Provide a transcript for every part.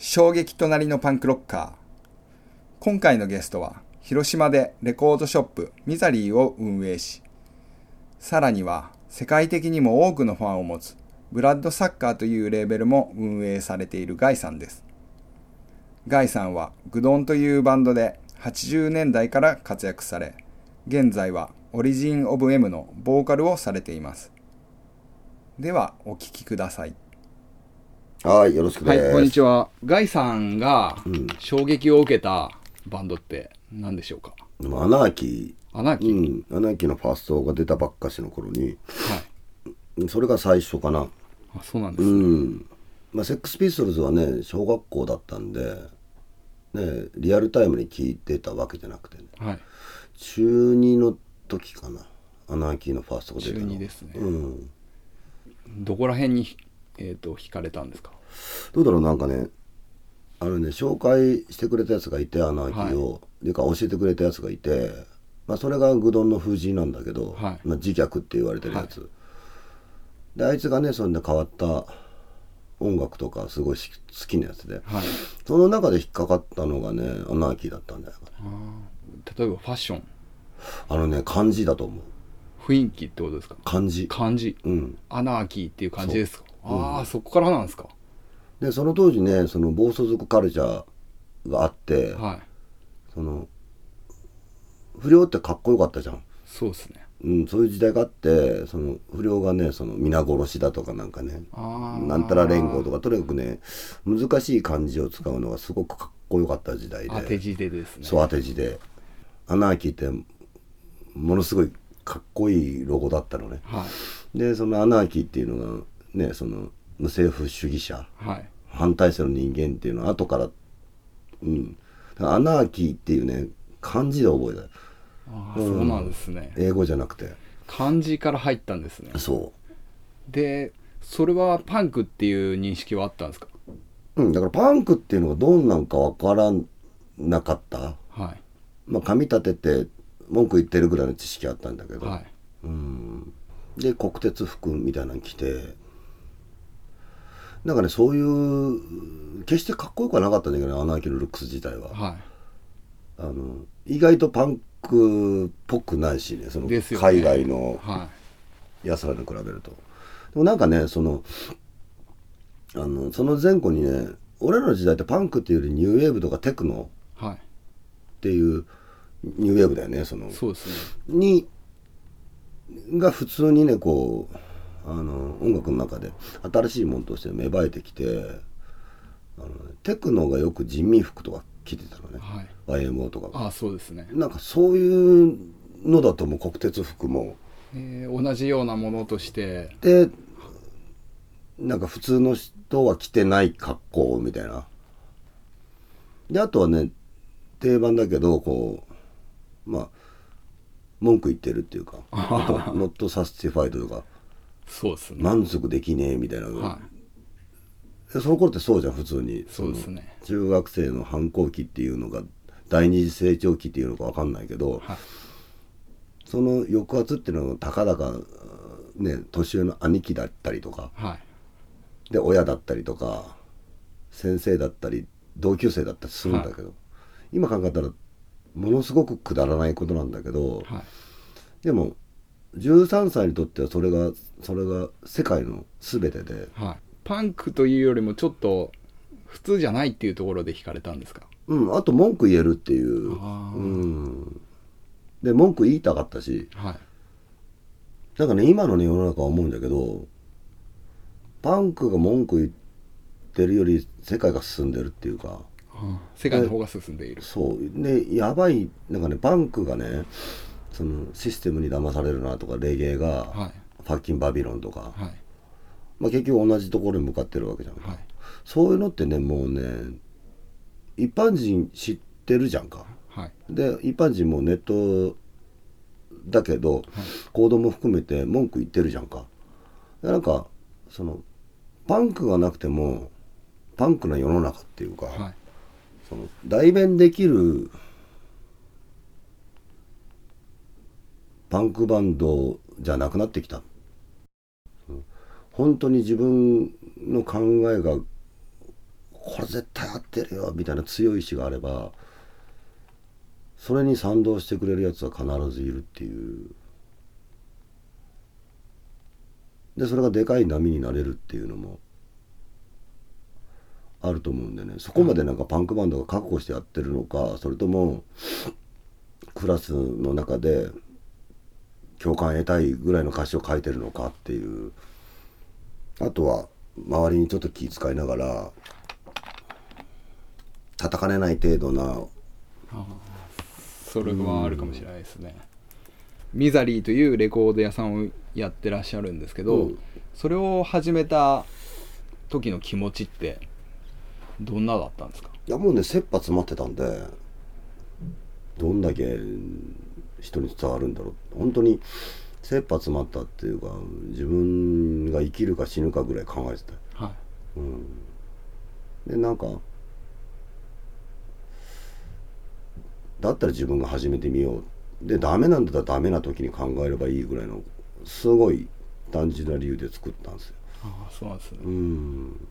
衝撃隣のパンクロッカー。今回のゲストは、広島でレコードショップミザリーを運営し、さらには世界的にも多くのファンを持つブラッドサッカーというレーベルも運営されているガイさんです。ガイさんはグドンというバンドで80年代から活躍され、現在はオリジン・オブ・エムのボーカルをされています。では、お聴きください。はい、よろしく。はい、こんにちは。ガイさんがうん衝撃を受けたバンドって何でしょうか？でもアナーキー、アナーキー、うん、アナーキーのファーストが出たばっかしの頃に、はい。それが最初かな。あ、そうなんでうすね。ん。まあ、セックスピストルズはね、小学校だったんで、ね、リアルタイムに聴いてたわけじゃなくて、ね、はい。中2の時かな。アナーキーのファーストが出たの。中二ですねうん。どこら辺に、えっ、と、惹かれたんですか？どうだろう、なんかね、あのね、紹介してくれたやつがいて、アナーキーを。っていうか、教えてくれたやつがいて、まあ、それがグドンの封じなんだけど、はいまあ、自虐って言われてるやつ。で、あいつがね、そんな変わった音楽とかすごいし好きなやつで、はい。その中で引っかかったのがね、アナーキーだったんだよ。例えばファッション、あのね、漢字だと思う。雰囲気ってことですか？漢字。漢字。うん。アナーキーっていう感じですか？ああ、そこからなんですか？で、その当時ね、その暴走族カルチャーがあって、はい。その、不良ってかっこよかったじゃん。そうですね。うん、そういう時代があってその不良がねその皆殺しだとかなんかねああ。なんたら連合とかとにかくね難しい漢字を使うのがすごくかっこよかった時代で当て字でですね。そう当て字でアナーキーってものすごいかっこいいロゴだったのねはい。でそのアナーキーっていうのがねその無政府主義者はい。反対性の人間っていうのは後からうんだからアナーキーっていうね漢字で覚えたああ、そうなんですね。英語じゃなくて漢字から入ったんですね。そうで、それはパンクっていう認識はあったんですか？うん、だからパンクっていうのがどんなんかわからなかった。はい。まあ、紙立てて文句言ってるぐらいの知識あったんだけど。はい。うん。で、国鉄服みたいなの着て、なんかね、そういう、決してかっこよくはなかったんだけどね、アナーキーのルックス自体は。はあの、意外とパンクっぽくないしね、その海外のい。は奴らに比べると。でもなんかね、その、あの、その前後にね、俺らの時代ってパンクっていうよりニューウェーブとかテクノい。はい。っていうニューウェーブだよねそのそうですね。にが普通にねこうあの音楽の中で新しいものとして芽生えてきてあのテクノがよく人民服とか着てたのね。はい。YMO とかあ、そうですね。なんかそういうのだともう国鉄服も。えー同じようなものとして、でなんか普通の人は着てない格好みたいな。であとはね定番だけどこうまあ文句言ってるっていうか「 Not Satisfied」とかそうですね。満足できねえみたいな、はでその頃ってそうじゃん普通にそうですね中学生の反抗期っていうのが第二次成長期っていうのか分かんないけど、はい。その抑圧っていうのがたかだかね年上の兄貴だったりとかはい。で親だったりとか先生だったり同級生だったりするんだけど、今考えたらものすごくくだらないことなんだけど、はい。でも13歳にとってはそれがそれが世界の全てで、はい。パンクというよりもちょっと普通じゃないっていうところで惹かれたんですか？うん、あと文句言えるっていう、うん、で文句言いたかったし。はい。なんかね今のね世の中は思うんだけどパンクが文句言ってるより世界が進んでるっていうか。世界の方が進んでいる。そう。でやばい。なんかねパンクがねそのシステムに騙されるなとかレゲエが、はい。ファッキンバビロンとか、はい。まあ、結局同じところに向かってるわけじゃん、はい。そういうのってねもうね一般人知ってるじゃんかはい。で一般人もネットだけど、行動も含めて文句言ってるじゃんかでなんかそのパンクがなくてもパンクな世の中っていうか、はい。その代弁できるパンクバンドじゃなくなってきた。本当に自分の考えがこれ絶対合ってるよみたいな強い意志があればそれに賛同してくれるやつは必ずいるっていう。でそれがでかい波になれるっていうのもあると思うんでね。そこまでなんかパンクバンドが覚悟してやってるのかそれともクラスの中で共感得たいぐらいの歌詞を書いてるのかっていう。あとは周りにちょっと気遣いながら叩かれない程度なそれはあるかもしれないですね、ミザリーというレコード屋さんをやってらっしゃるんですけど、うん。それを始めた時の気持ちってどんなだったんですか？いやもうね切羽詰まってたんでどんだけ人に伝わるんだろう。本当に切羽詰まったっていうか自分が生きるか死ぬかぐらい考えてた。はい。うん。でなんかだったら自分が始めてみよう。でダメなんだったらダメな時に考えればいいぐらいのすごい単純な理由で作ったんですよ。ああそうなんですね、うん。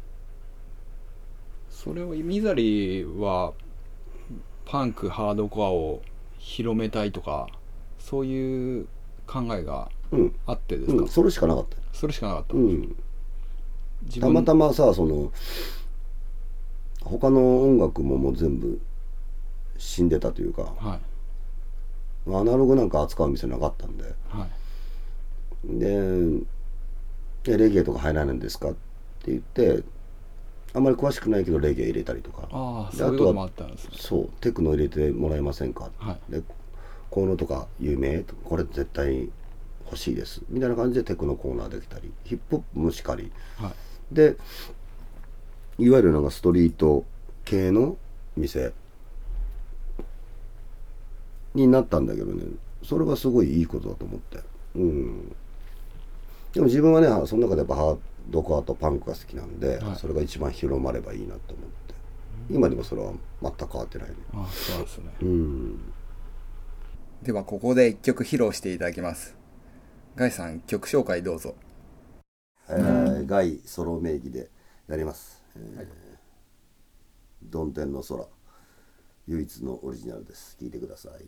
それをミザリーはパンクハードコアを広めたいとかそういう考えがうん、あってですか、うん、それしかなかったよ。それしかなかった、たまたまさその他の音楽ももう全部死んでたというかはい。アナログなんか扱う店なかったんで。はい。でえレゲエとか入らないんですか?」って言ってあんまり詳しくないけどレゲエ入れたりとか。ああでそういうこともあったんですね。そうテクノ入れてもらえませんか、はい。でこういうのとか有名？これ絶対欲しいです。みたいな感じでテクノコーナーできたりヒップホップもしかり。はい。でいわゆるなんかストリート系の店になったんだけどね。それはすごいいいことだと思って。うん。でも自分はねその中でやっぱハードコアとパンクが好きなんで、はい。それが一番広まればいいなと思って。今でもそれは全く変わってないね。ああそうですね。うんではここで一曲披露していただきます。ガイさん曲紹介どうぞ。えーガイソロ名義でやります、えードンテンの空。唯一のオリジナルです。聞いてください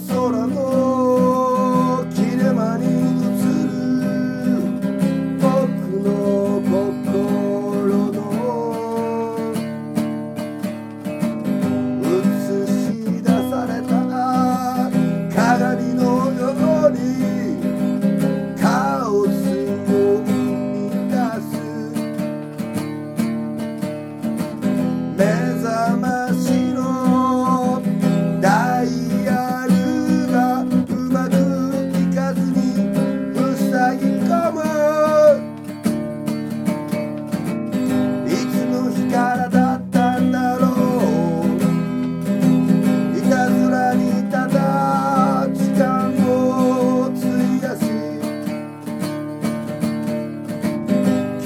天の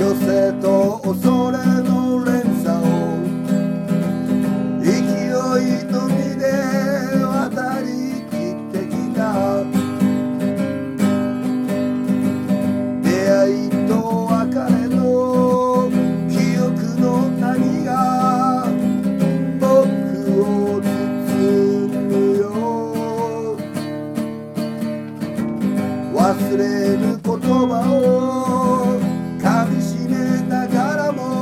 虚勢と恐れの連鎖を勢いのみで渡りきってきた。出会いと別れの記憶の波が僕を包むよ。忘れる言葉を I'll be i got cara, amor.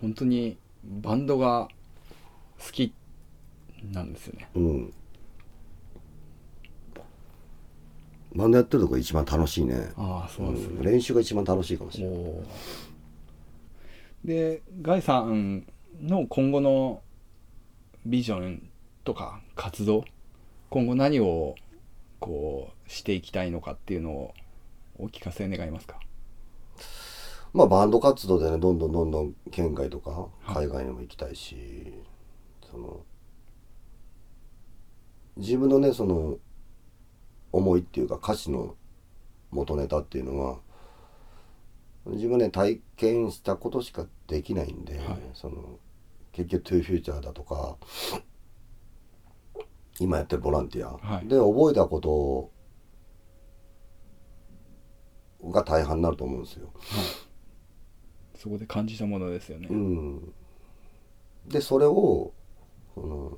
本当にバンドが好きなんですよね。うん。バンドやってるとこが一番楽しいね。ああそうなんですね、練習が一番楽しいかもしれない。でガイさんの今後のビジョンとか活動今後何をこうしていきたいのかっていうのをお聞かせ願いますか？まあバンド活動でねどんどんどんどん県外とかはい。海外にも行きたいし、その自分のねその思いっていうか歌詞の元ネタっていうのは自分ね体験したことしかできないんで、はい。その結局「トゥーフューチャーだとか今やってるボランティア、はい。で覚えたことが大半になると思うんですよ。そこで感じたものですよね、うん、でそれをその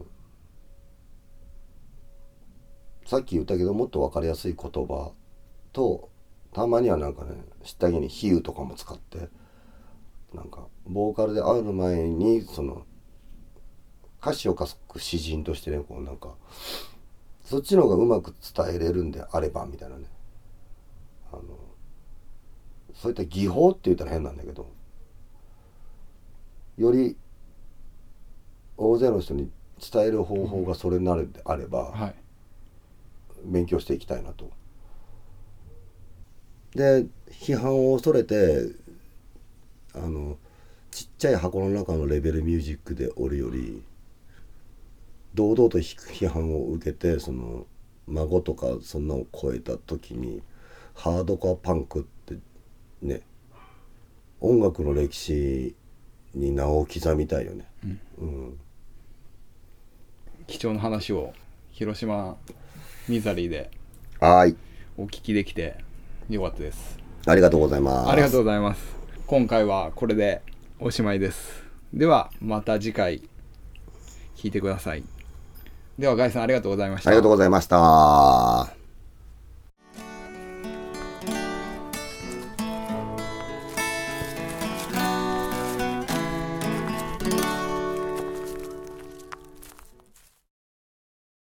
さっき言ったけどもっと分かりやすい言葉とたまにはなんかね下着に比喩とかも使ってなんかボーカルで会う前にその歌詞を書く詩人としてねこうなんかそっちの方がうまく伝えれるんであればみたいなね。あのそういった技法って言ったら変なんだけどより大勢の人に伝える方法がそれになるんであれば、はい勉強していきたいなと。で批判を恐れてあのちっちゃい箱の中のレベルミュージックでおるより堂々と批判を受けてその孫とかそんなのを超えた時にハードコアパンクってね音楽の歴史に名を刻みたいよね。うん。貴重な話を広島ミザリーではい。お聞きできてよかったです。ありがとうございます。ありがとうございます。今回はこれでおしまいです。ではまた次回聞いてください。ではガイさんありがとうございました。ありがとうございました。